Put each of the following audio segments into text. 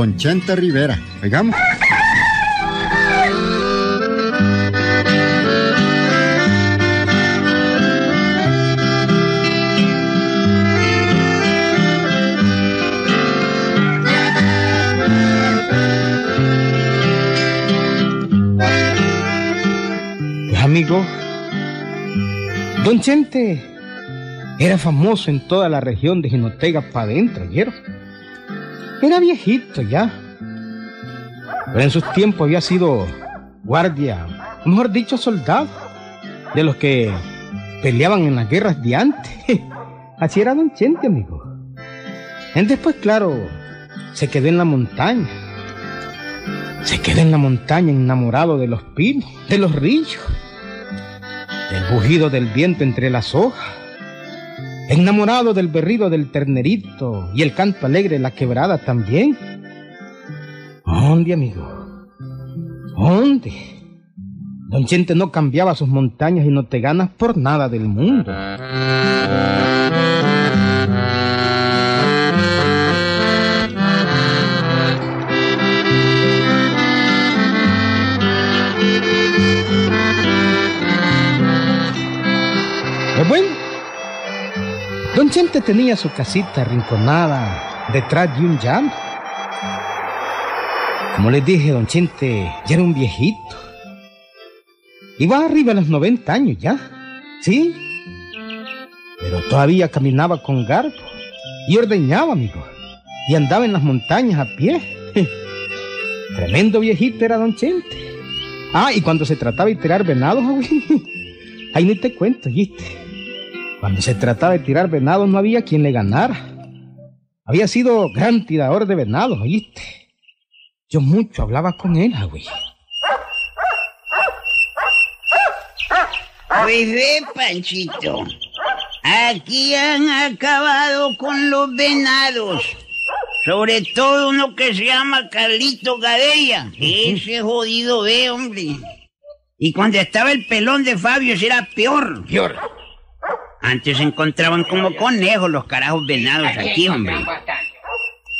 don Chente Rivera. Oigamos. Pues amigo, don Chente era famoso en toda la región de Jinotega para adentro, ¿vieron? Era viejito ya. Pero en sus tiempos había sido guardia, mejor dicho, soldado, de los que peleaban en las guerras de antes. Así era don Chente, amigo. Él después, claro, se quedó en la montaña. Se quedó en la montaña enamorado de los pinos, de los ríos, del bujido del viento entre las hojas, enamorado del berrido del ternerito y el canto alegre de la quebrada también. ¿Dónde, amigo? ¿Dónde? Don Chente no cambiaba sus montañas y no te ganas por nada del mundo. Don Chente tenía su casita arrinconada detrás de un llano. Como les dije, Don Chente ya era un viejito. Iba arriba a los 90 años ya, ¿sí? Pero todavía caminaba con garbo y ordeñaba, amigo. Y andaba en las montañas a pie. Tremendo viejito era Don Chente. Ah, y cuando se trataba de tirar venados, ahí ni te cuento, ¿viste? Cuando se trataba de tirar venados no había quien le ganara. Había sido gran tirador de venados, ¿oíste? Yo mucho hablaba con él, güey. Pues ve, Panchito. Aquí han acabado con los venados. Sobre todo uno que se llama Carlito Gadella. Ese jodido ve, hombre. Y cuando estaba el pelón de Fabio, era peor. Peor. Antes se encontraban como conejos los carajos venados aquí, hombre.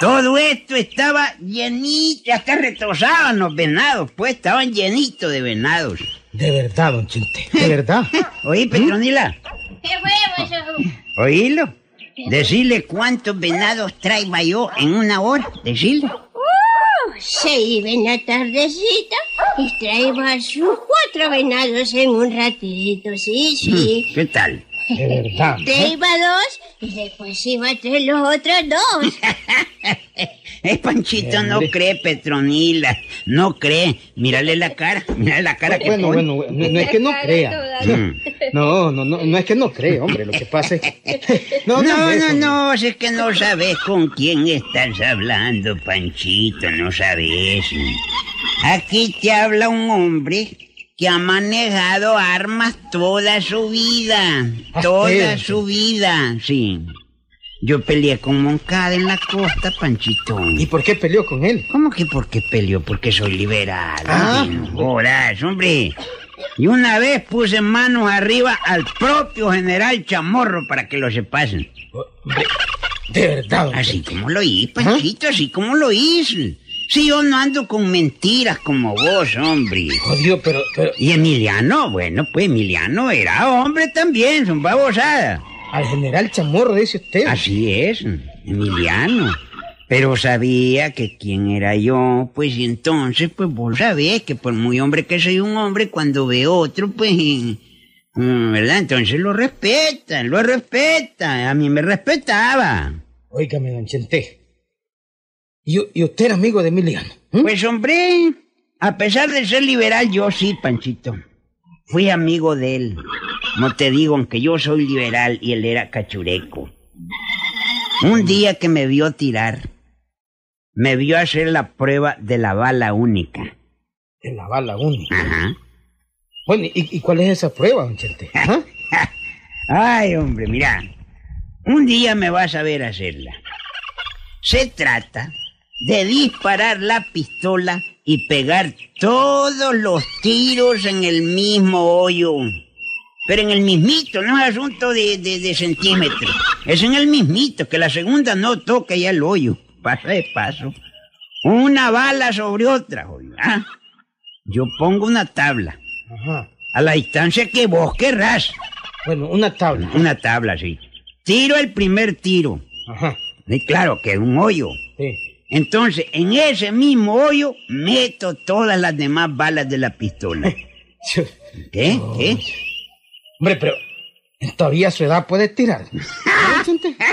Todo esto estaba llenito, hasta retrozaban los venados, pues estaban llenitos de venados. De verdad, don Chente, de verdad. Oí, Petronila, ¿Qué fue, eso? oílo. Decirle cuántos venados traiga yo en una hora, decirle. Uh, se iba en la tardecita y traía sus cuatro venados en un ratito, sí, sí. ¿Qué tal? De verdad. Te iba dos y después iba tres los otros dos. El Panchito no cree, Petronila. No cree. Mírale la cara. Mírale la cara que Bueno, pone. bueno, no, no es que no crea. Mm. No, no, no, no es que no cree, hombre. Lo que pasa es que... No, no, es eso, no, si es que no sabes con quién estás hablando, Panchito, no sabes. Aquí te habla un hombre que ha manejado armas toda su vida, Ah, toda su vida, sí. Yo peleé con Moncada en la costa, Panchito. ¿Y por qué peleó con él? ¿Cómo que por qué peleó? Porque soy liberal. Ah. jodas, hombre. Y una vez puse manos arriba al propio general Chamorro para que lo sepasen. De, de verdad, Así como lo hice, Panchito, así como lo hice. Si yo no ando con mentiras como vos, hombre. Jodido, pero, pero Y Emiliano, bueno, pues Emiliano era hombre también, son babosadas. al general Chamorro dice usted. Así es, Emiliano. Pero sabía que quién era yo, pues y entonces, pues vos sabés que por muy hombre que soy un hombre, cuando veo otro, pues, mm, ¿verdad? Entonces lo respetan, lo respetan. A mí me respetaba. Óigame, don Chente. ¿Y, y usted era amigo de Emiliano? Pues hombre, a pesar de ser liberal, yo sí, Panchito. Fui amigo de él. No te digo, aunque yo soy liberal y él era cachureco. Un día que me vio tirar, me vio hacer la prueba de la bala única. En la bala única. Ajá. Bueno, ¿y, y cuál es esa prueba, don Chente? ¿Ah? Ay, hombre, mira. Un día me vas a ver hacerla. Se trata de disparar la pistola y pegar todos los tiros en el mismo hoyo. Pero en el mismito, no es asunto de, de, de centímetros. Es en el mismito, que la segunda no toca ya el hoyo. Pasa de paso. Una bala sobre otra. ¿ah? Yo pongo una tabla Ajá. a la distancia que vos querrás. Bueno, una tabla. Una tabla, sí. Tiro el primer tiro. Ajá. Y claro, que es un hoyo. Sí. Entonces, en ese mismo hoyo, meto todas las demás balas de la pistola. ¿Qué? ¿Qué? Hombre, pero todavía a su edad puede tirar. ¿No?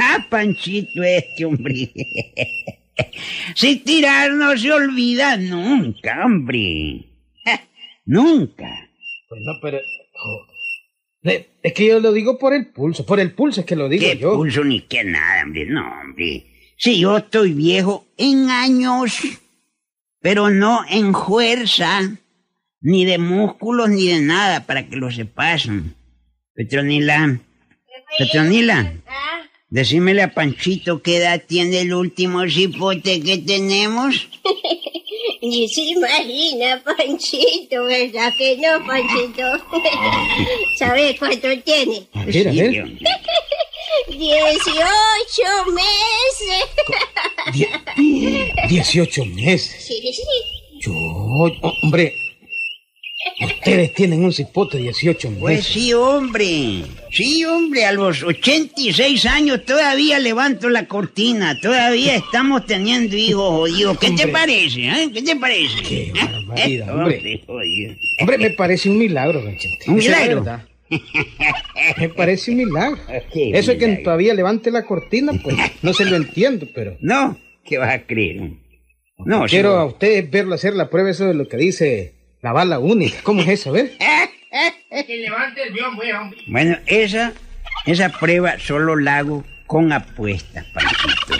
Ah, Panchito este, hombre. Si tirar no se olvida nunca, hombre. Nunca. Bueno, pero... oh, Es que yo lo digo por el pulso. Por el pulso es que lo digo ¿Qué yo. pulso ni qué nada, hombre? No, hombre. Si yo estoy viejo en años, pero no en fuerza, ni de músculos, ni de nada, para que lo sepas. Petronila, Petronila, decímele a Panchito qué edad tiene el último cipote que tenemos. Ni se imagina, Panchito, ¿verdad que no, Panchito? ¿Sabes cuánto tiene? A ver, a Sí, ver. Hombre. Dieciocho meses. Die- 18 meses. Sí, sí. Yo, oh, hombre, ustedes tienen un cipote de 18 meses. Pues sí, hombre. Sí, hombre, a los 86 años todavía levanto la cortina. Todavía estamos teniendo hijos jodidos. ¿Qué te parece? eh? ¿Qué te parece? Qué ¿Eh? barbaridad, Eh, hombre. Hombre, me parece un milagro, don Chente. ¿Un milagro? Me parece un milagro. Qué Eso es que milagro. todavía levante la cortina, pues no se lo entiendo, pero No, ¿qué vas a creer? No, quiero a ustedes verlo hacer la prueba eso de lo que dice la bala única. ¿Cómo es eso? A ver. Bueno, esa, esa prueba solo la hago con apuestas, Panchito.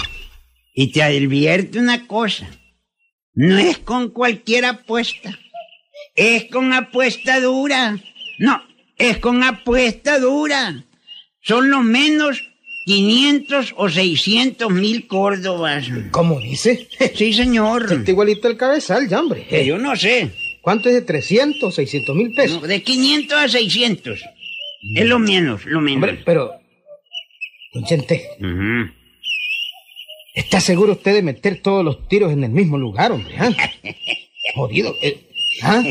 Y te advierto una cosa. No es con cualquier apuesta. Es con apuesta dura. No, es con apuesta dura. Son lo menos 500 o 600 mil córdobas. ¿Cómo dice? Sí, señor. Está igualito el cabezal, ya, hombre. Que Yo no sé. ¿Cuánto es de 300, 600 mil pesos? No, de 500 a 600. Es lo menos, lo menos. Hombre, pero... Don Chente. ¿está seguro usted de meter todos los tiros en el mismo lugar, hombre? ah? Jodido. eh, ¿Ah?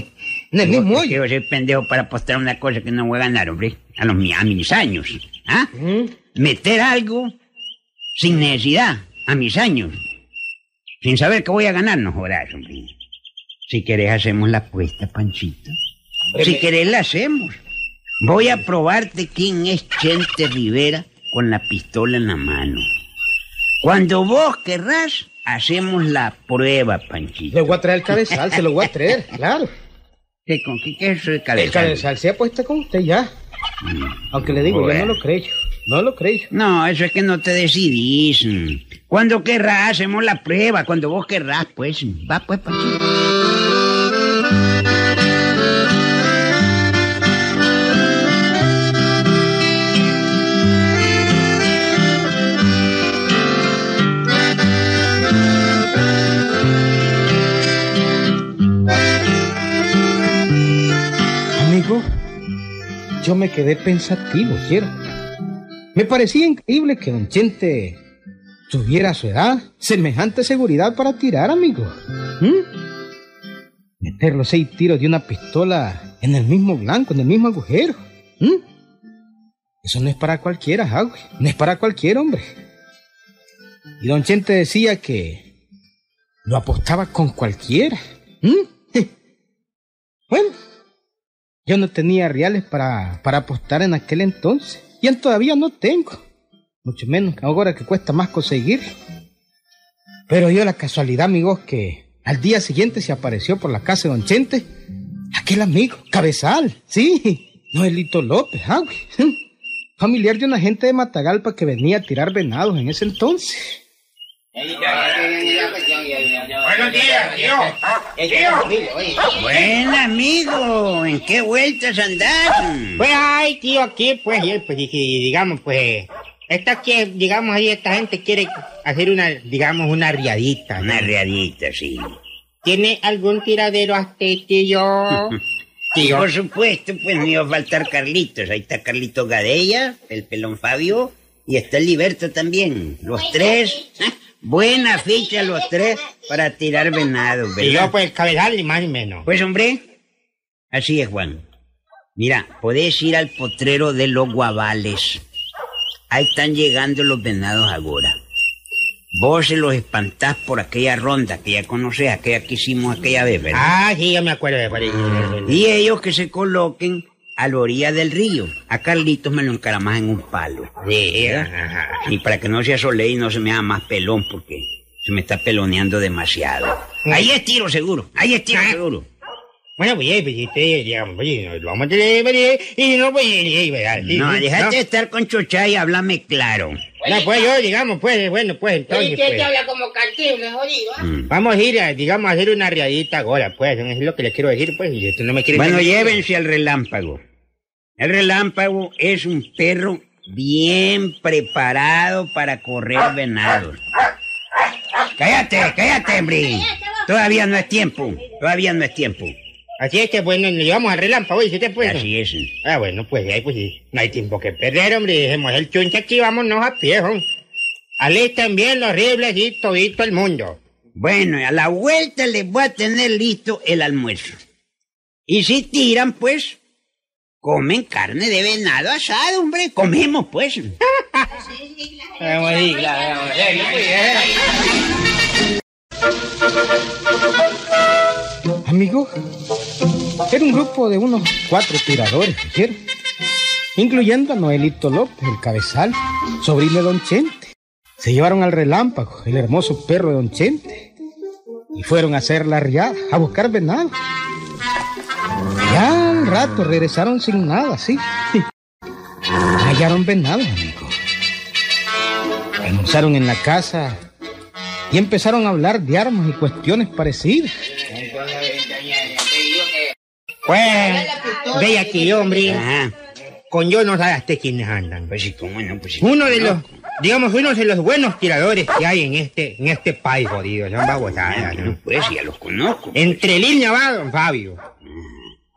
Mismo Es que hoyo. yo soy pendejo para apostar una cosa que no voy a ganar, hombre. A, los, a mis años. ¿Ah? Mm, Meter algo sin necesidad, a mis años. Sin saber que voy a ganar, no jodas, hombre. Si querés hacemos la apuesta, Panchito. Hombre, Si me- querés la hacemos. Voy a probarte quién es Chente Rivera con la pistola en la mano. Cuando vos querrás, hacemos la prueba, Panchito. Le voy a traer el cabezal, se lo voy a traer, claro. ¿Qué, con qué, qué es eso de El cabezal se apuesta con usted ya. Aunque le digo, yo no lo creo. No lo creo. No, eso es que no te decidís. mm. Cuando querrás, hacemos la prueba. Cuando vos querrás, pues. Va, pues, Panchito. Yo me quedé pensativo, quiero. Me parecía increíble que don Chente tuviera su edad semejante seguridad para tirar, amigo. ¿Mm? Meter los seis tiros de una pistola en el mismo blanco, en el mismo agujero. ¿Mm? Eso no es para cualquiera, Howie. No es para cualquier hombre. Y don Chente decía que lo apostaba con cualquiera. ¿Mm? Bueno, yo no tenía reales para, para apostar en aquel entonces. Y en todavía no tengo. Mucho menos ahora que cuesta más conseguir. Pero yo la casualidad, amigos, que al día siguiente se apareció por la casa de Don Chente aquel amigo, Cabezal, sí, Noelito López, ah, familiar de una gente de Matagalpa que venía a tirar venados en ese entonces. Buenos días, tío. Buen amigo, ¿en qué vueltas andás? Pues ay, tío, aquí, pues, y, pues, y- y digamos, pues, esta que, digamos, ahí esta gente quiere hacer una, digamos, una riadita. ¿no? Una readita, sí. ¿Tiene algún tiradero hasta tío? Tío. por supuesto, pues no iba a faltar Carlitos. Ahí está Carlito Gadella, el pelón Fabio, y está el Liberto también. Los tres, ¿eh? Buena ficha los tres para tirar venado, Y yo ¿verdad? pues cabezal ni más ni menos. Pues hombre, así es Juan. Mira, podés ir al potrero de los guavales. Ahí están llegando los venados ahora. Vos se los espantás por aquella ronda que ya conoces, aquella que hicimos aquella vez, ¿verdad? Ah, sí, yo me acuerdo de por ahí. Y ellos que se coloquen a la orilla del río. A Carlitos me lo encaramás en un palo. Y para que no se asole y no se me haga más pelón porque se me está peloneando demasiado. Ahí es tiro seguro, ahí es tiro seguro. Bueno, pues, eh, pues, este, digamos, pues, nos lo vamos a tener, pues, eh, y no, pues, eh, eh, ¿verdad? Sí, No, sí, déjate de estar con chocha y háblame claro. No, pues yo, digamos, pues, bueno, pues entonces, pues, como cantible, jodido. Mm. vamos a ir a, digamos, a hacer una riadita ahora, pues, es lo que les quiero decir, pues, y esto no me quiere Bueno, llévense al relámpago. El relámpago es un perro bien preparado para correr venados. Cállate, cállate, hombre. Todavía no es tiempo, todavía no es tiempo. Así es que, bueno, nos llevamos al relámpago, y usted, pues. Así es. Ah, bueno, pues, ahí, pues, sí, no hay tiempo que perder, hombre, dejemos el chunche aquí, vámonos a pie. Alisten bien los rifles y todito el mundo. Bueno, a la vuelta les voy a tener listo el almuerzo. Y si tiran, pues, comen carne de venado asado, hombre. Comemos, pues. Amigo, era un grupo de unos cuatro tiradores, ¿oyeron? Incluyendo a Noelito López, el cabezal, sobrino de Don Chente. Se llevaron al relámpago, el hermoso perro de Don Chente, y fueron a hacer la riada, a buscar venado. Ya rato regresaron sin nada, sí. Hallaron venado, amigo. Almorzaron en la casa y empezaron a hablar de armas y cuestiones parecidas. Pues, ve aquí, hombre, Ajá. con yo no sabes quiénes andan. Pues sí, cómo no, pues sí. Uno de los, digamos, uno de los buenos tiradores que hay en este, en este país, jodido, son babosadas, No, pues ya los conozco. Entre línea va don Fabio.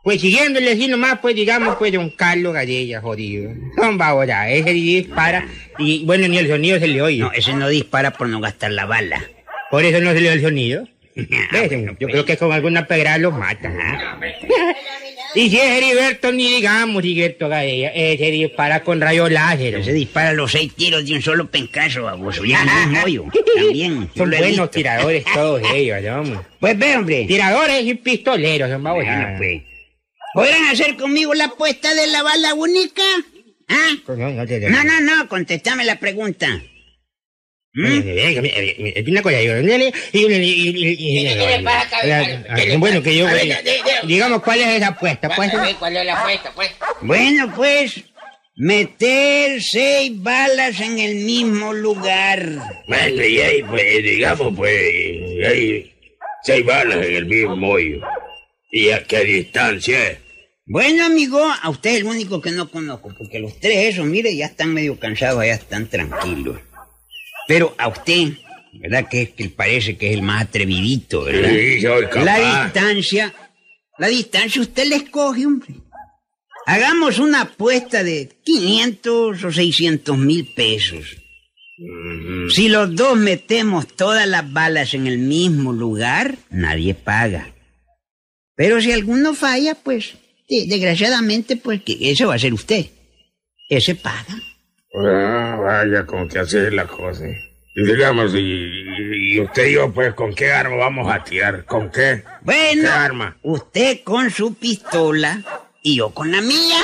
Pues siguiéndole así nomás, pues digamos, pues don Carlos Gadella, jodido. Son babosadas, ese dispara y bueno, ni el sonido se le oye. No, ese no dispara por no gastar la bala. Por eso no se le oye el sonido. ¿Ves? bueno, Yo pues. creo que con alguna pedrada los mata. ¿ah? y si es Heriberto, ni digamos Heriberto Gadella, ese dispara con rayo láser. Ese dispara los seis tiros de un solo pencazo, baboso. Ya no es hoyo. También. Son buenos tiradores todos ellos, ¿no? Pues ve, hombre. Tiradores y pistoleros, son Bueno, babosadas. pues. ¿Podrán hacer conmigo la apuesta de la bala única? ¿Ah? No, no No, contéstame la pregunta. Bueno, que yo, digamos, ¿cuál es esa apuesta? Pues, ¿Cuál es la apuesta, pues? Bueno, pues, meter seis balas en el mismo lugar. Bueno, y ahí, pues, digamos, pues, hay seis balas en el mismo hoyo. ¿Y a qué distancia? Bueno, amigo, a usted es el único que no conozco, porque los tres esos, mire, ya están medio cansados, ya están tranquilos. Pero a usted, ¿verdad? Que es que parece que es el más atrevidito, ¿verdad? Sí, soy La capaz. distancia, la distancia usted le escoge, hombre. Hagamos una apuesta de 500 o 600 mil pesos. Si los dos metemos todas las balas en el mismo lugar, nadie paga. Pero si alguno falla, pues, desgraciadamente, pues, ese va a ser usted. Ese paga. Ah, vaya, con qué hacer la cosa. Y digamos, y, y usted y yo, pues, ¿con qué arma vamos a tirar? ¿Con qué? Bueno, ¿Qué arma? usted con su pistola y yo con la mía.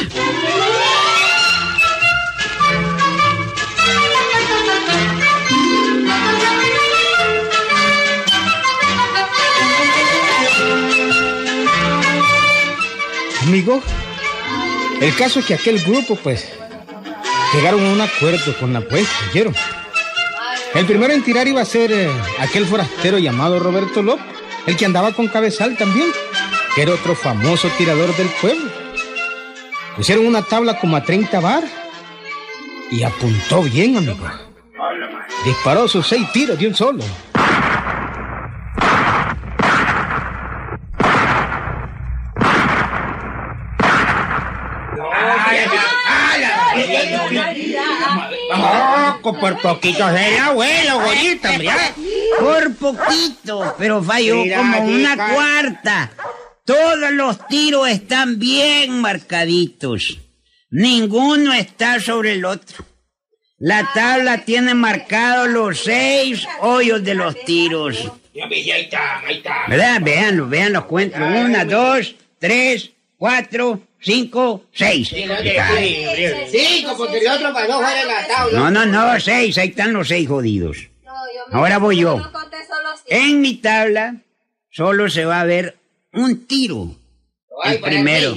El caso es que aquel grupo, pues, llegaron a un acuerdo con la apuesta, ¿oyeron? El primero en tirar iba a ser eh, aquel forastero llamado Roberto López, el que andaba con cabezal también, que era otro famoso tirador del pueblo. Pusieron una tabla como a 30 bar y apuntó bien, amigo. Disparó sus seis tiros de un solo. Poco, por poquito el abuelo, hombre. ya. Por poquito, pero falló Mira, como una cuarta. Todos los tiros están bien marcaditos. Ninguno está sobre el otro. La tabla tiene marcados los seis hoyos de los tiros. Ya ves, ahí está, ahí está. ¿Verdad? Veanlo, vean los cuentos. Una, dos, tres, cuatro, cinco, seis. Cinco, porque el otro pasó fuera de la tabla. No, no, no, seis. Ahí están los seis jodidos. Ahora voy yo. En mi tabla solo se va a ver un tiro. El primero.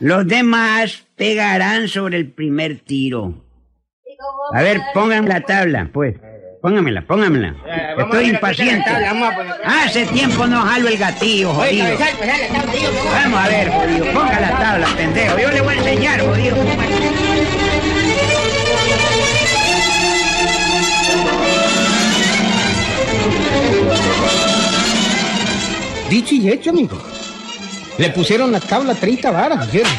Los demás pegarán sobre el primer tiro. A ver, pónganme la tabla, pues. Póngamela, póngamela. Eh, Estoy impaciente. aprieta la tabla, vamos a poner- Hace tiempo no jalo el gatillo, Oye, jodido. Vamos a ver, jodido. Ponga la tabla, pendejo. Yo le voy a enseñar, jodido. Dicho y hecho, amigo. Le pusieron la tabla a 30 varas, ¿vieron?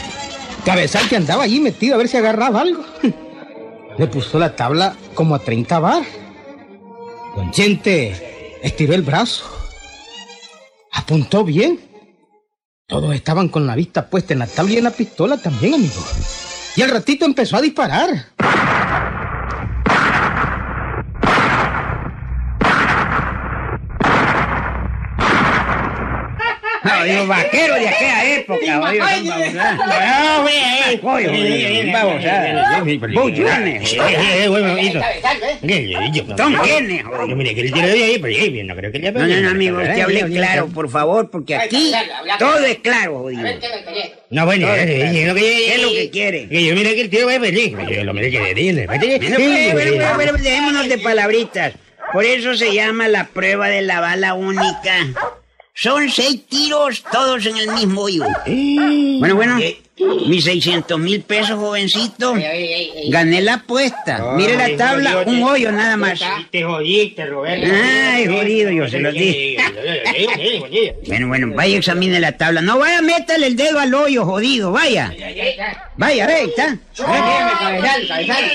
Cabezal que andaba allí metido a ver si agarraba algo. Le puso la tabla como a 30 varas. Don Chente estiró el brazo. Apuntó bien. Todos estaban con la vista puesta en la tabla y en la pistola también, amigo. Y al ratito empezó a disparar. Jodido vaquero de aquella época, son babosadas. No, güey, eh. Oye, son babosadas. Bullones, Eh, eh, eh. Son Yo mire que le tiro de ahí, pero eh, no creo que le No, no, no, amigo, usted hable claro, por favor, porque aquí todo es claro, jodido. No, bueno, eh, eh, lo que ¿Qué es lo que quiere? Que yo mire que el tío va a pedir. Yo lo mire que le. Bueno, pues, dejémonos de palabritas. Por eso se llama la prueba de la bala única. Son seis tiros, todos en el mismo hoyo. Bueno, bueno, mis 600 mil pesos, jovencito. Gané la apuesta. Mire la tabla, un hoyo nada más. Te jodiste, Roberto. Ay, jodido, yo se los di. Bueno, bueno, vaya, examine la tabla. No vaya, métale el dedo al hoyo, jodido, vaya. Vaya, ve, ahí está. cabezal, cabezal.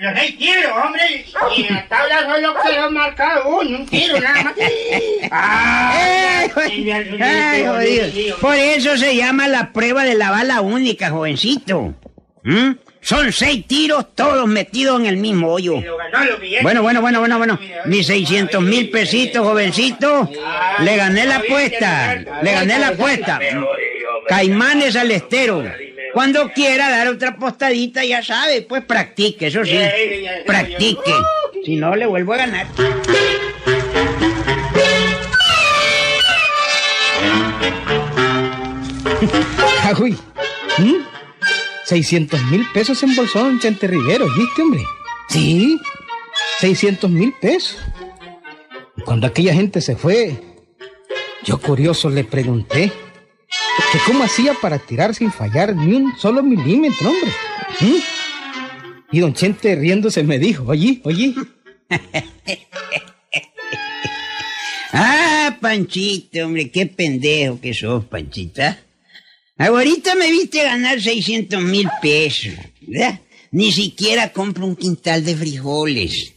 Los seis tiros, hombre. Y en la tabla solo quedó marcado uno, un tiro nada más. Ay, jodido. Ay, jodido. Por eso se llama la prueba de la bala única, jovencito. ¿Mm? Son seis tiros, todos metidos en el mismo hoyo. Bueno, bueno, bueno, bueno, bueno. Mis 600 mil pesitos, jovencito. Le gané la apuesta. Le gané la apuesta. Caimanes al estero. Cuando quiera dar otra apostadita, ya sabe, pues practique, eso sí. Practique. Si no, le vuelvo a ganar. Uy. ¿Mm? 600 mil pesos en bolsón, Chente Rivero, ¿viste, hombre? Sí, 600 mil pesos. Cuando aquella gente se fue, yo curioso le pregunté que cómo hacía para tirar sin fallar ni un solo milímetro, hombre. ¿Mm? Y don Chente riéndose me dijo, oye, oye, Ah, Panchito, hombre, qué pendejo que sos, Panchita. Ahorita me viste ganar 600 mil pesos, ¿verdad? Ni siquiera compro un quintal de frijoles.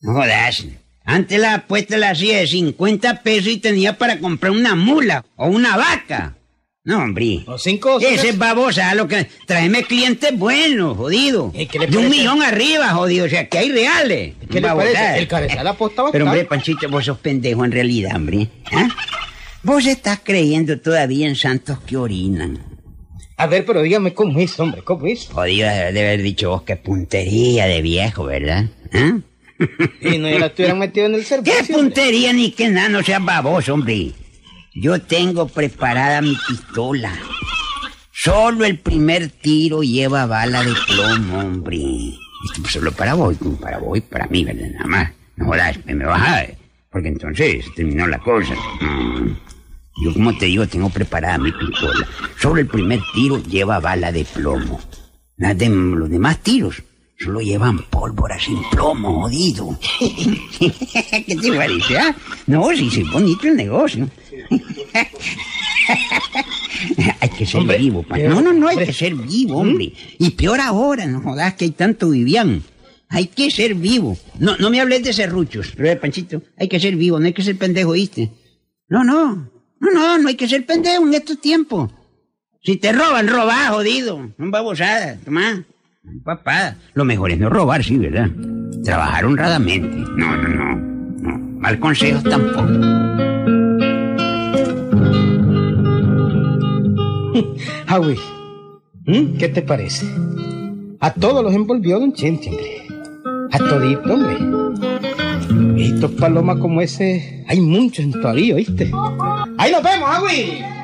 No jodas. Antes la apuesta la hacía de 50 pesos y tenía para comprar una mula o una vaca. No, hombre. los cinco... Ese es babosa, lo que... Tráeme clientes buenos, jodido. ¿qué le De un millón arriba, jodido. O sea, que hay reales. ¿Qué le parece? El cabezal apostaba Pero hombre. Panchito, vos sos pendejo en realidad, hombre. ¿Ah? Vos estás creyendo todavía en santos que orinan. A ver, pero dígame cómo es, hombre, cómo es. De de haber dicho vos qué puntería de viejo, ¿verdad? ¿Ah? Y no ya la estuvieran metido en el servicio. ¿Qué hombre. puntería ni que nada, no seas baboso, hombre? Yo tengo preparada mi pistola. Solo el primer tiro lleva bala de plomo, hombre. Esto pues solo para vos, para vos y para mí, ¿verdad? Nada más. No jodas, me vas a... Porque entonces terminó la cosa. Mm. Yo, como te digo, tengo preparada mi pistola. Solo el primer tiro lleva bala de plomo. Las de- los demás tiros solo llevan pólvora sin plomo, jodido. ¿Qué te parece, ah? No, sí, sí, bonito el negocio. hay que ser Hombre, vivo, pa. pero- No, no, no, hay que ser vivo, hombre. Y peor ahora, no jodas que hay tanto vivian. Hay que ser vivo. No, no me hables de serruchos, pero eh, Panchito, hay que ser vivo, no hay que ser pendejo, ¿viste? No, no, no, no, no hay que ser pendejo en estos tiempos. Si te roban, roba, jodido. No babosada, tomá. Papá, lo mejor es no robar, sí, ¿verdad? Trabajar honradamente. No, no, no. Mal consejo tampoco. Javi, ¿mm? ¿qué te parece? A todos los envolvió Don Chente, hombre. A todito, hombre. Estos palomas como ese, hay muchos todavía, ¿oíste? Ahí nos vemos, Javi.